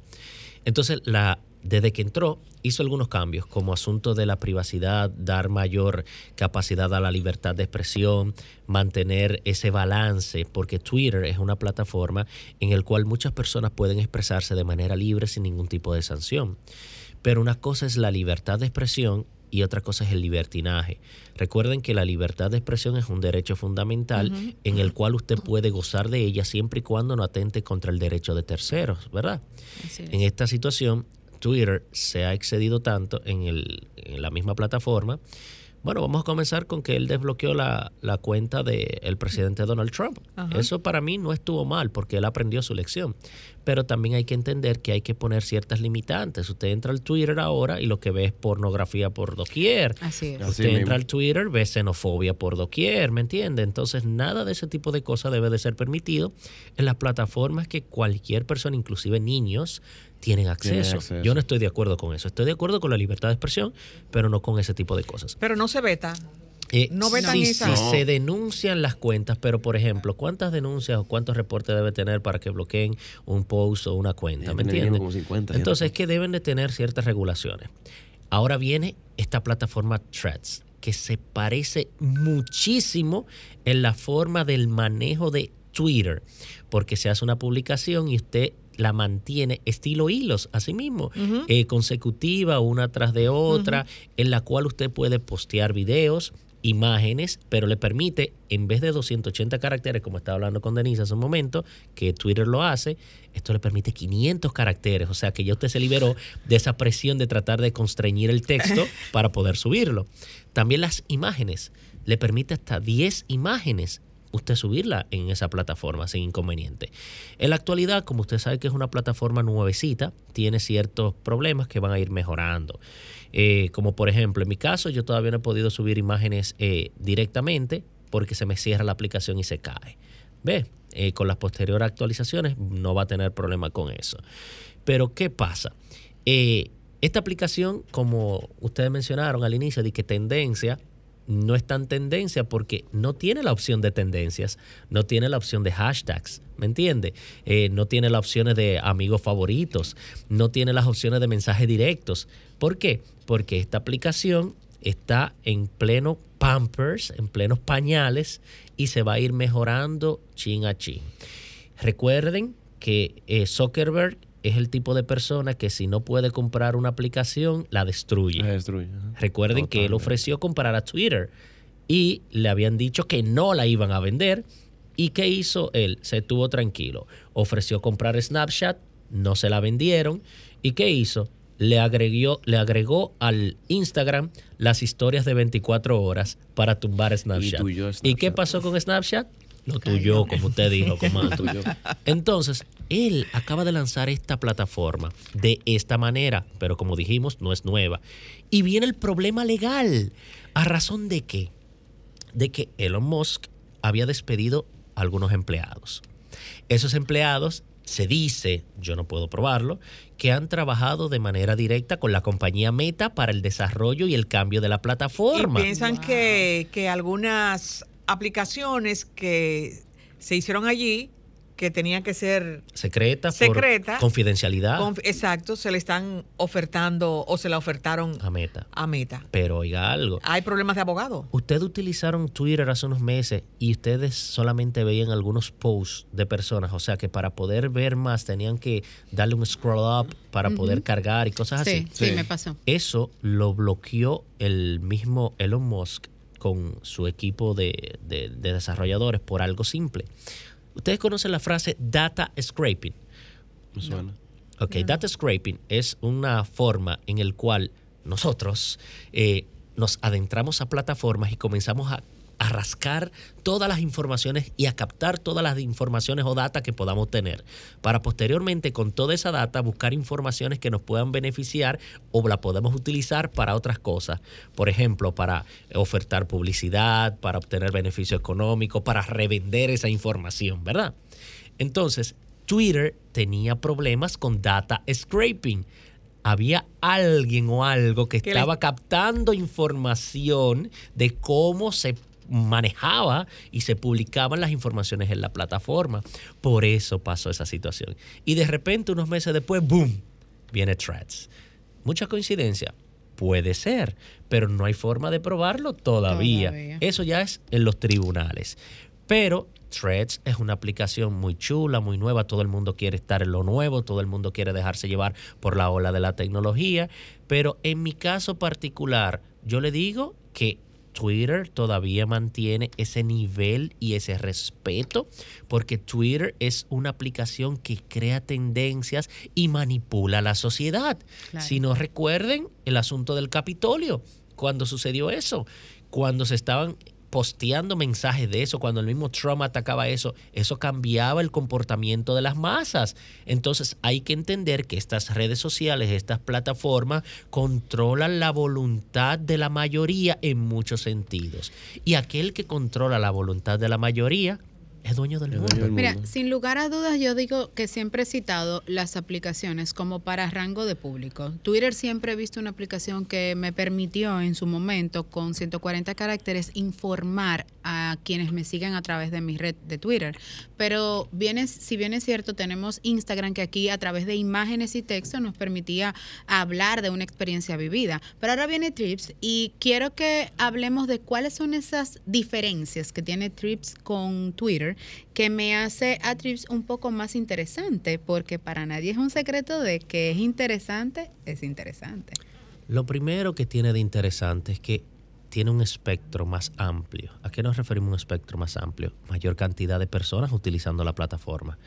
Entonces, la desde que entró, hizo algunos cambios, como asunto de la privacidad, dar mayor capacidad a la libertad de expresión, mantener ese balance, porque Twitter es una plataforma en la cual muchas personas pueden expresarse de manera libre sin ningún tipo de sanción. Pero una cosa es la libertad de expresión y otra cosa es el libertinaje. Recuerden que la libertad de expresión es un derecho fundamental en el cual usted puede gozar de ella siempre y cuando no atente contra el derecho de terceros, ¿verdad? En esta situación, Twitter se ha excedido tanto en, el, en la misma plataforma. Bueno, vamos a comenzar con que él desbloqueó la, cuenta del presidente Donald Trump. Eso para mí no estuvo mal porque él aprendió su lección. Pero también hay que entender que hay que poner ciertas limitantes. Usted entra al Twitter ahora y lo que ve es pornografía por doquier. Así es. Usted entra al Twitter, ve xenofobia por doquier, ¿me entiende? Entonces nada de ese tipo de cosas debe de ser permitido en las plataformas que cualquier persona, inclusive niños, tienen acceso. Yo no estoy de acuerdo con eso. Estoy de acuerdo con la libertad de expresión, pero no con ese tipo de cosas. Pero no se veta. Eh, no vetan sí, sí, se denuncian las cuentas, pero por ejemplo, ¿cuántas denuncias o cuántos reportes debe tener para que bloqueen un post o una cuenta? ¿Me entiendes? Entonces es que deben de tener ciertas regulaciones. Ahora viene esta plataforma Threads, que se parece muchísimo en la forma del manejo de Twitter, porque se hace una publicación y usted la mantiene estilo hilos, así mismo, eh, consecutiva, una tras de otra, en la cual usted puede postear videos, imágenes, pero le permite, en vez de 280 caracteres, como estaba hablando con Denise hace un momento, que Twitter lo hace, esto le permite 500 caracteres, o sea que ya usted se liberó de esa presión de tratar de constreñir el texto para poder subirlo. También las imágenes, le permite hasta 10 imágenes usted subirla en esa plataforma sin inconveniente. En la actualidad, como usted sabe que es una plataforma nuevecita, tiene ciertos problemas que van a ir mejorando. Eh, como por ejemplo, en mi caso, yo todavía no he podido subir imágenes eh, directamente porque se me cierra la aplicación y se cae. ¿Ve? Eh, con las posteriores actualizaciones no va a tener problema con eso. Pero, ¿qué pasa? esta aplicación, como ustedes mencionaron al inicio, de que tendencia, no es tan tendencia porque no tiene la opción de tendencias, no tiene la opción de hashtags, ¿me entiende? Eh, no tiene las opciones de amigos favoritos, no tiene las opciones de mensajes directos. ¿Por qué? Porque esta aplicación está en pleno pampers, en plenos pañales y se va a ir mejorando chin a chin. Recuerden que eh, Zuckerberg es el tipo de persona que si no puede comprar una aplicación, la destruye. Recuerden que él ofreció comprar a Twitter y le habían dicho que no la iban a vender ¿Y qué hizo él? Se estuvo tranquilo. Ofreció comprar Snapchat, no se la vendieron. ¿Y qué hizo? Le agregó, le agregó al Instagram las historias de 24 horas para tumbar Snapchat. ¿Y, qué pasó con Snapchat? Lo tuyo, como usted dijo, comando. Entonces, él acaba de lanzar esta plataforma de esta manera, pero como dijimos, no es nueva. Y viene el problema legal. ¿A razón de qué? De que Elon Musk había despedido algunos empleados. Esos empleados se dice, yo no puedo probarlo, que han trabajado de manera directa con la compañía Meta para el desarrollo y el cambio de la plataforma. Y piensan que, que algunas aplicaciones que se hicieron allí que tenía que ser secreta, secreta por confidencialidad. exacto, se le están ofertando o se la ofertaron a Meta. A Meta. Pero oiga algo. Hay problemas de abogado. Ustedes utilizaron Twitter hace unos meses y ustedes solamente veían algunos posts de personas, o sea que para poder ver más tenían que darle un scroll up para poder cargar y cosas así. Sí, sí, me pasó. Eso lo bloqueó el mismo Elon Musk con su equipo de, de desarrolladores por algo simple Ustedes conocen la frase data scraping. Me suena. Ok, data scraping es una forma en la cual nosotros eh, nos adentramos a plataformas y comenzamos a a rascar todas las informaciones y a captar todas las informaciones o data que podamos tener, para posteriormente con toda esa data buscar informaciones que nos puedan beneficiar o la podemos utilizar para otras cosas. Por ejemplo, para ofertar publicidad, para obtener beneficio económico, para revender esa información, ¿verdad? Entonces, Twitter tenía problemas con data scraping había alguien o algo que estaba captando información de cómo se manejaba y se publicaban las informaciones en la plataforma. Por eso pasó esa situación. Y de repente, unos meses después, ¡boom! Viene Threads. Mucha coincidencia. Puede ser, pero no hay forma de probarlo todavía. Eso ya es en los tribunales. Pero Threads es una aplicación muy chula, muy nueva. Todo el mundo quiere estar en lo nuevo, todo el mundo quiere dejarse llevar por la ola de la tecnología. Pero en mi caso particular, yo le digo que Twitter todavía mantiene ese nivel y ese respeto, porque Twitter es una aplicación que crea tendencias y manipula la sociedad. Si no recuerden el asunto del Capitolio, cuando sucedió eso, cuando se estaban posteando mensajes de eso, cuando el mismo Trump atacaba eso, eso cambiaba el comportamiento de las masas. Entonces hay que entender que estas redes sociales, estas plataformas, controlan la voluntad de la mayoría en muchos sentidos. Y aquel que controla la voluntad de la mayoría es dueño del mundo. Mira, sin lugar a dudas, yo digo que siempre he citado las aplicaciones como para rango de público. Twitter siempre he visto una aplicación que me permitió en su momento, con 140 caracteres, informar a quienes me siguen a través de mi red de Twitter. Pero viene, si bien es cierto, tenemos Instagram que aquí a través de imágenes y texto nos permitía hablar de una experiencia vivida. Pero ahora viene Trips y quiero que hablemos de cuáles son esas diferencias que tiene Trips con Twitter que me hace a Trips un poco más interesante, porque para nadie es un secreto de que es interesante, es interesante. Lo primero que tiene de interesante es que tiene un espectro más amplio. ¿A qué nos referimos un espectro más amplio? Mayor cantidad de personas utilizando la plataforma.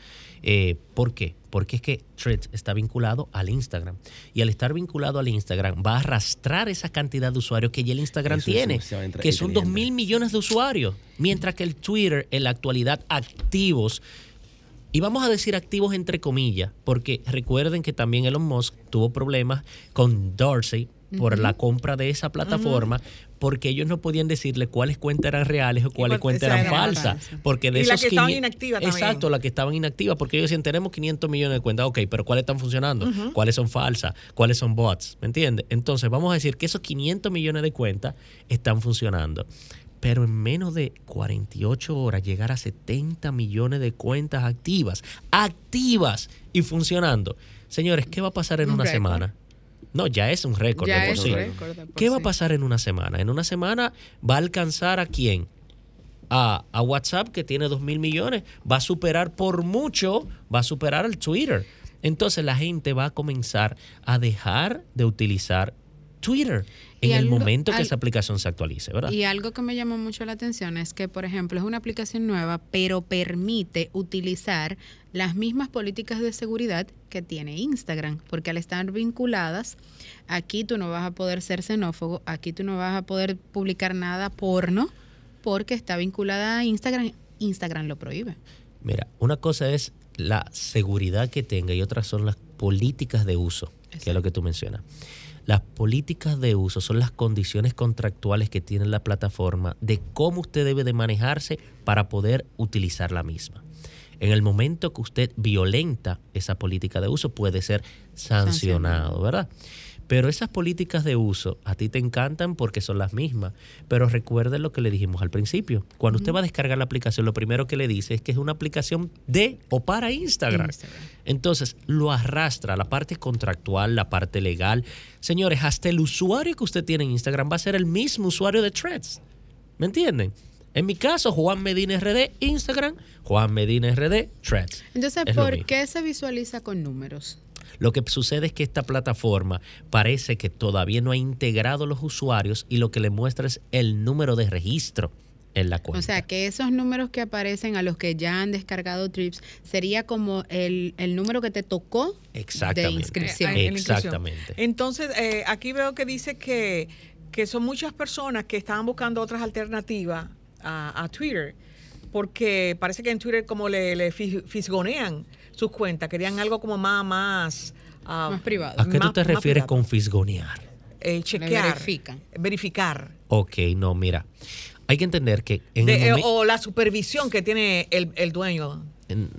Eh, ¿Por qué? Porque es que Threads está vinculado al Instagram. Y al estar vinculado al Instagram, va a arrastrar esa cantidad de usuarios que ya el Instagram tiene, que son 2 mil millones de usuarios. Mientras que el Twitter, en la actualidad, activos, y vamos a decir activos entre comillas, porque recuerden que también Elon Musk tuvo problemas con Dorsey por la compra de esa plataforma, porque ellos no podían decirle cuáles cuentas eran reales o cuáles cuentas eran falsas. Porque de y esos la que estaban inactivas también. Exacto, las que estaban inactivas, porque ellos decían, tenemos 500 millones de cuentas, ok, pero ¿cuáles están funcionando? ¿Cuáles son falsas? ¿Cuáles son bots? ¿Me entiendes? Entonces, vamos a decir que esos 500 millones de cuentas están funcionando pero en menos de 48 horas llegar a 70 millones de cuentas activas, activas y funcionando. Señores, ¿qué va a pasar en una semana? No, ya es un récord de por sí. ¿Qué va a pasar en una semana? En una semana va a alcanzar a quién? A, a WhatsApp, que tiene 2 mil millones. Va a superar por mucho, va a superar al Twitter. Entonces la gente va a comenzar a dejar de utilizar Twitter. En el momento que esa aplicación se actualice, ¿verdad? Y algo que me llamó mucho la atención es que, por ejemplo, es una aplicación nueva, pero permite utilizar las mismas políticas de seguridad que tiene Instagram, porque al estar vinculadas, aquí tú no vas a poder ser xenófobo, aquí tú no vas a poder publicar nada porno, porque está vinculada a Instagram, Instagram lo prohíbe. Mira, una cosa es la seguridad que tenga y otras son las políticas de uso, que es lo que tú mencionas. Las políticas de uso son las condiciones contractuales que tiene la plataforma de cómo usted debe de manejarse para poder utilizar la misma. En el momento que usted violenta esa política de uso puede ser sancionado, ¿verdad? Pero esas políticas de uso a ti te encantan porque son las mismas. Pero recuerden lo que le dijimos al principio. Cuando usted va a descargar la aplicación, lo primero que le dice es que es una aplicación de o para Instagram. Entonces, lo arrastra la parte contractual, la parte legal. Señores, hasta el usuario que usted tiene en Instagram va a ser el mismo usuario de Threads. ¿Me entienden? En mi caso, Juan Medina RD, Instagram, Juan Medina RD, Threads. Entonces, ¿por qué se visualiza con números? Lo que sucede es que esta plataforma parece que todavía no ha integrado los usuarios y lo que le muestra es el número de registro en la cuenta. O sea, que esos números que aparecen a los que ya han descargado Trips sería como el, número que te tocó de inscripción. Exactamente. Entonces, eh, aquí veo que dice que, que son muchas personas que estaban buscando otras alternativas a, Twitter, porque parece que en Twitter como le, le fisgonean sus cuentas, querían algo como más, más, ah, privado. ¿A qué tú te refieres con fisgonear? Eh, chequear. Verificar. Ok, no, mira. Hay que entender que en el O la supervisión que tiene el, el dueño.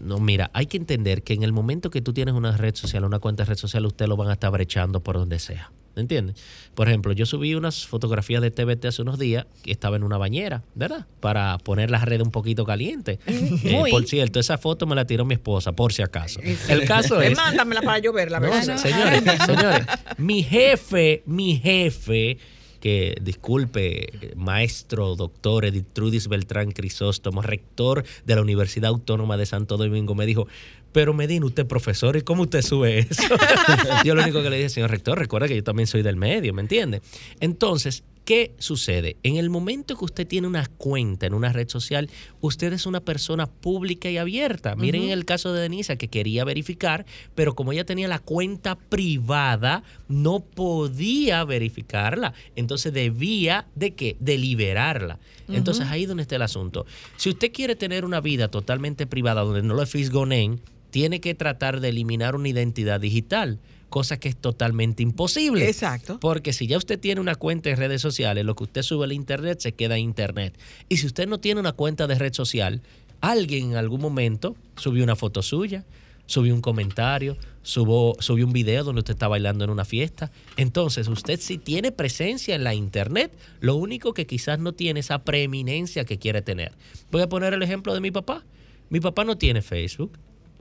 No, mira, hay que entender que en el momento que tú tienes una red social, una cuenta de red social, usted lo van a estar brechando por donde sea. ¿Entiendes? Por ejemplo, yo subí unas fotografías de TBT hace unos días que estaba en una bañera, ¿verdad? Para poner la red un poquito caliente. Eh, por cierto, esa foto me la tiró mi esposa, por si acaso. El caso es. Mándamela para yo verla, ¿verdad? señores, señores, mi jefe, mi jefe que, disculpe, maestro, doctor Editrudis Beltrán Crisóstomo, rector de la Universidad Autónoma de Santo Domingo, me dijo, pero Medina, usted es profesor, ¿y cómo usted sube eso? yo lo único que le dije, señor rector, recuerda que yo también soy del medio, ¿me entiende? Entonces, ¿qué sucede? En el momento que usted tiene una cuenta en una red social, usted es una persona pública y abierta. Miren en el caso de Denisa, que quería verificar, pero como ella tenía la cuenta privada, no podía verificarla. Entonces debía de qué? De liberarla. Entonces ahí es donde está el asunto. Si usted quiere tener una vida totalmente privada, donde no lo fisgonen, tiene que tratar de eliminar una identidad digital, cosa que es totalmente imposible. Exacto. Porque si ya usted tiene una cuenta en redes sociales, lo que usted sube al internet se queda en internet. Y si usted no tiene una cuenta de red social, alguien en algún momento subió una foto suya, subió un comentario, subió, subió un video donde usted está bailando en una fiesta. Entonces, usted si tiene presencia en la internet, lo único que quizás no tiene esa preeminencia que quiere tener. Voy a poner el ejemplo de mi papá. Mi papá no tiene Facebook,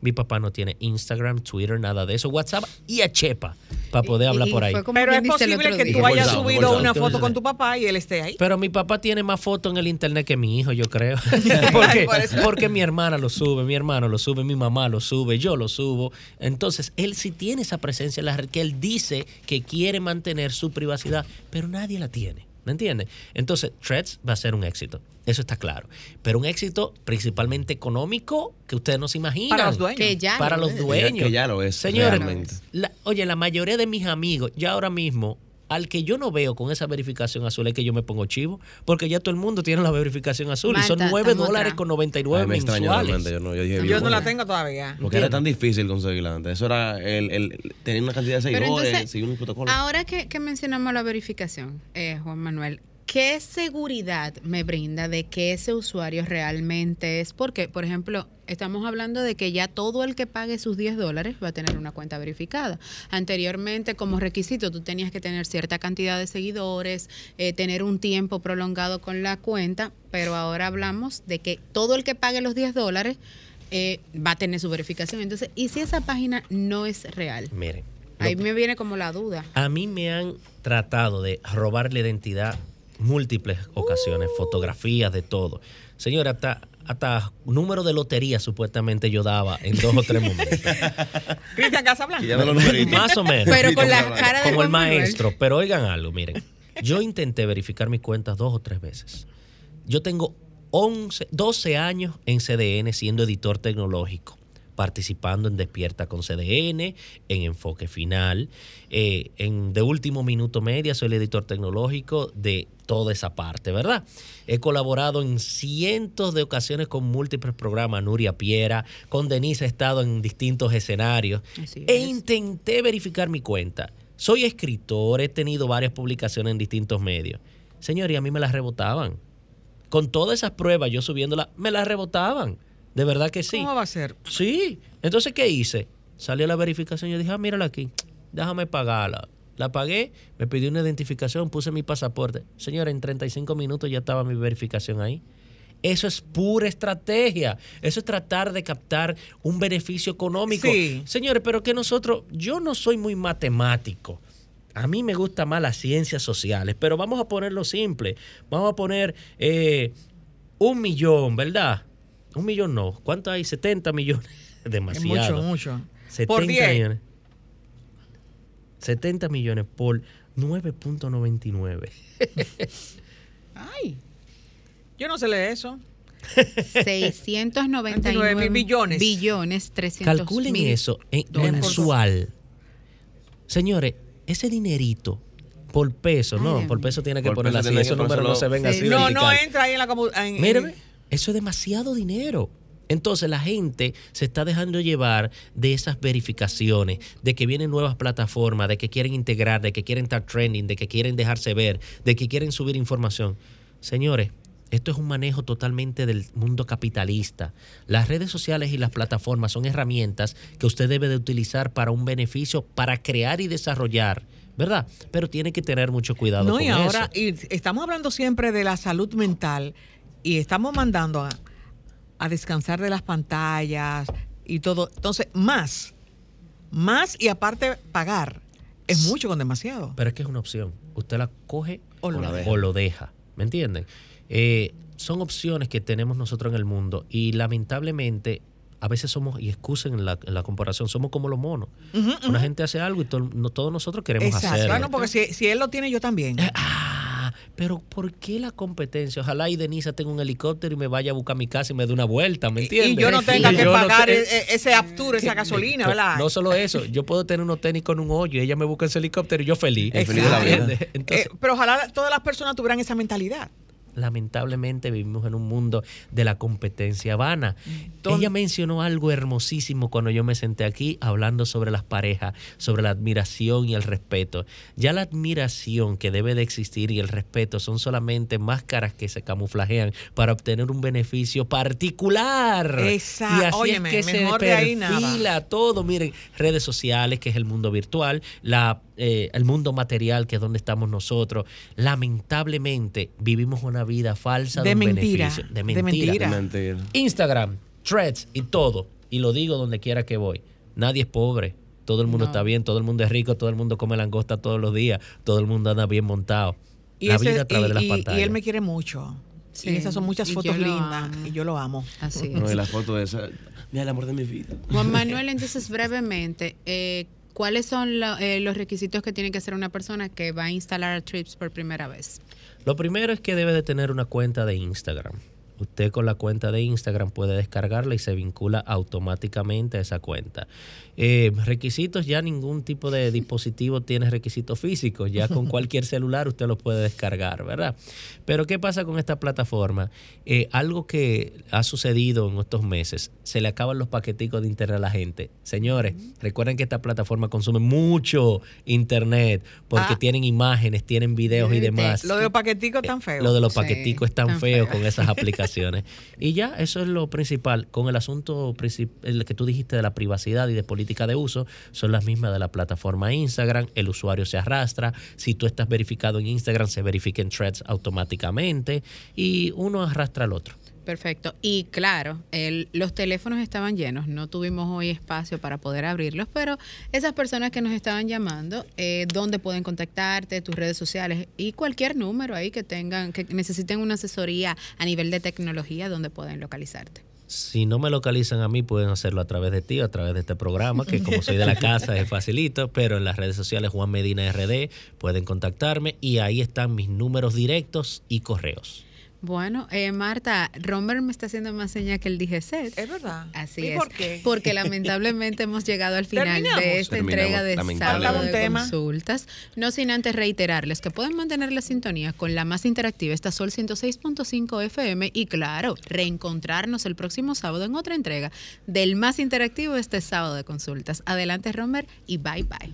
mi papá no tiene Instagram, Twitter, nada de eso, WhatsApp y a Chepa para poder hablar por ahí. Pero es posible que tú hayas subido una foto con tu papá y él esté ahí. Pero mi papá tiene más fotos en el internet que mi hijo, yo creo. porque, porque mi hermana lo sube, mi hermano lo sube, mi mamá lo sube, yo lo subo. Entonces, él sí tiene esa presencia en la red que él dice que quiere mantener su privacidad, pero nadie la tiene. ¿Me entiendes? Entonces, Threads va a ser un éxito. Eso está claro. Pero un éxito principalmente económico que ustedes no se imaginan. Para los dueños. para los dueños. Que ya lo es. Señores, oye, la mayoría de mis amigos ya ahora mismo al que yo no veo con esa verificación azul es que yo me pongo chivo, porque ya todo el mundo tiene la verificación azul y son 9 dólares con 99 mensuales. Yo no, yo, no la tengo todavía. Porque era tan difícil conseguirla antes. Eso era el, el tener una cantidad de seguidores, seguir un protocolo. Ahora que, que mencionamos la verificación, eh, Juan Manuel, ¿qué seguridad me brinda de que ese usuario realmente es? Porque, por ejemplo, estamos hablando de que ya todo el que pague sus 10 dólares va a tener una cuenta verificada. Anteriormente, como requisito, tú tenías que tener cierta cantidad de seguidores, eh, tener un tiempo prolongado con la cuenta, pero ahora hablamos de que todo el que pague los 10 dólares eh, va a tener su verificación. Entonces, ¿y si esa página no es real? Miren. Ahí me viene como la duda. A mí me han tratado de robar la identidad múltiples ocasiones, fotografías de todo. Señora, hasta, hasta número de lotería supuestamente yo daba en dos o tres momentos. Cristian Casablanca. Más o menos. Pero con la cara de Como el maestro. Pero oigan algo, miren. Yo intenté verificar mis cuentas dos o tres veces. Yo tengo 11, 12 años en CDN siendo editor tecnológico participando en Despierta con CDN, en Enfoque Final, eh, en De Último Minuto Media, soy el editor tecnológico de toda esa parte, ¿verdad? He colaborado en cientos de ocasiones con múltiples programas, Nuria Piera, con Denise he estado en distintos escenarios e intenté verificar mi cuenta. Soy escritor, he tenido varias publicaciones en distintos medios. Señor, y a mí me las rebotaban. Con todas esas pruebas, yo subiéndolas, me las rebotaban. De verdad que sí. ¿Cómo va a ser? Sí. Entonces, ¿qué hice? Salió la verificación y yo dije, ah, mírala aquí, déjame pagarla. La pagué, me pidió una identificación, puse mi pasaporte. Señora, en 35 minutos ya estaba mi verificación ahí. Eso es pura estrategia. Eso es tratar de captar un beneficio económico. Sí. Señores, pero que nosotros, yo no soy muy matemático. A mí me gusta más las ciencias sociales, pero vamos a ponerlo simple. Vamos a poner eh, un millón, ¿verdad? Un millón no. ¿Cuánto hay? 70 millones. Demasiado. mucho, mucho. 70 por 10. millones. 70 millones por 9.99. Ay. Yo no sé leer eso. 699 billones. Billones, 300 Calculen eso en mensual. Señores, ese dinerito por peso, no, por peso tiene que poner así, esos números no se ven así. No, no entra ahí en la computadora. Míreme. Eso es demasiado dinero. Entonces la gente se está dejando llevar de esas verificaciones, de que vienen nuevas plataformas, de que quieren integrar, de que quieren estar trending, de que quieren dejarse ver, de que quieren subir información. Señores, esto es un manejo totalmente del mundo capitalista. Las redes sociales y las plataformas son herramientas que usted debe de utilizar para un beneficio, para crear y desarrollar. ¿Verdad? Pero tiene que tener mucho cuidado. No, y ahora, y estamos hablando siempre de la salud mental y estamos mandando a, descansar de las pantallas y todo. Entonces, más, más y aparte pagar. Es mucho con demasiado. Pero es que es una opción. Usted la coge o lo, deja. ¿Me entienden? Eh, son opciones que tenemos nosotros en el mundo y lamentablemente a veces somos, y excusen la, la comparación, somos como los monos. Una gente hace algo y todos nosotros queremos hacerlo. Bueno, porque si, si, él lo tiene, yo también. Ah, pero ¿por qué la competencia? Ojalá y Denisa tenga un helicóptero y me vaya a buscar mi casa y me dé una vuelta, ¿me entiendes? Y yo no tenga que pagar e-, e-, ese Aptur, esa gasolina, ¿verdad? No solo eso, yo puedo tener unos tenis con un hoyo y ella me busca ese helicóptero y yo feliz. feliz eh, pero ojalá todas las personas tuvieran esa mentalidad lamentablemente vivimos en un mundo de la competencia vana. Ella mencionó algo hermosísimo cuando yo me senté aquí hablando sobre las parejas, sobre la admiración y el respeto. Ya la admiración que debe de existir y el respeto son solamente máscaras que se camuflajean para obtener un beneficio particular. Exacto. Y así es que se perfila todo. Miren, redes sociales, que es el mundo virtual, la eh, el mundo material, que es donde estamos nosotros, lamentablemente vivimos una vida falsa de, mentira, De mentira. Instagram, threads y todo. Y lo digo donde quiera que voy. Nadie es pobre. Todo el mundo está bien, todo el mundo es rico, todo el mundo come langosta todos los días, todo el mundo anda bien montado. Y la vida a través de las pantallas. Y él me quiere mucho. Sí. Y esas son muchas fotos lindas y yo lo amo. Así es. No, y la foto de esa, mira el amor de mi vida. Juan Manuel, entonces brevemente, eh, ¿Cuáles son eh, los requisitos que tiene que hacer una persona que va a instalar Trips por primera vez? Lo primero es que debe de tener una cuenta de Instagram. Usted con la cuenta de Instagram puede descargarla y se vincula automáticamente a esa cuenta. Eh, requisitos, ya ningún tipo de dispositivo tiene requisitos físicos, ya con cualquier celular usted lo puede descargar, ¿verdad? Pero ¿qué pasa con esta plataforma? Eh, algo que ha sucedido en estos meses, se le acaban los paqueticos de internet a la gente. Señores, recuerden que esta plataforma consume mucho internet porque ah. tienen imágenes, tienen videos y demás. Lo de los paqueticos tan feo. Lo de los paqueticos es tan, feo, con esas aplicaciones. y ya, eso es lo principal. Con el asunto el que tú dijiste de la privacidad y de política de uso son las mismas de la plataforma Instagram. El usuario se arrastra. Si tú estás verificado en Instagram, se verifica en threads automáticamente y uno arrastra al otro. Perfecto. Y claro, los teléfonos estaban llenos, no tuvimos hoy espacio para poder abrirlos, pero esas personas que nos estaban llamando, eh, ¿dónde pueden contactarte? Tus redes sociales y cualquier número ahí que tengan, que necesiten una asesoría a nivel de tecnología, ¿dónde pueden localizarte? Si no me localizan a mí, pueden hacerlo a través de ti, a través de este programa, que como soy de la casa es facilito, pero en las redes sociales Juan Medina RD pueden contactarme y ahí están mis números directos y correos. Bueno, eh, Marta, Romer me está haciendo más señas que el DGC. Es verdad. Así es. ¿Por qué? Porque lamentablemente hemos llegado al final de esta entrega de sábado de consultas. No sin antes reiterarles que pueden mantener la sintonía con la más interactiva, esta Sol 106.5 FM y claro, reencontrarnos el próximo sábado en otra entrega del más interactivo este sábado de consultas. Adelante, Romer, y bye bye.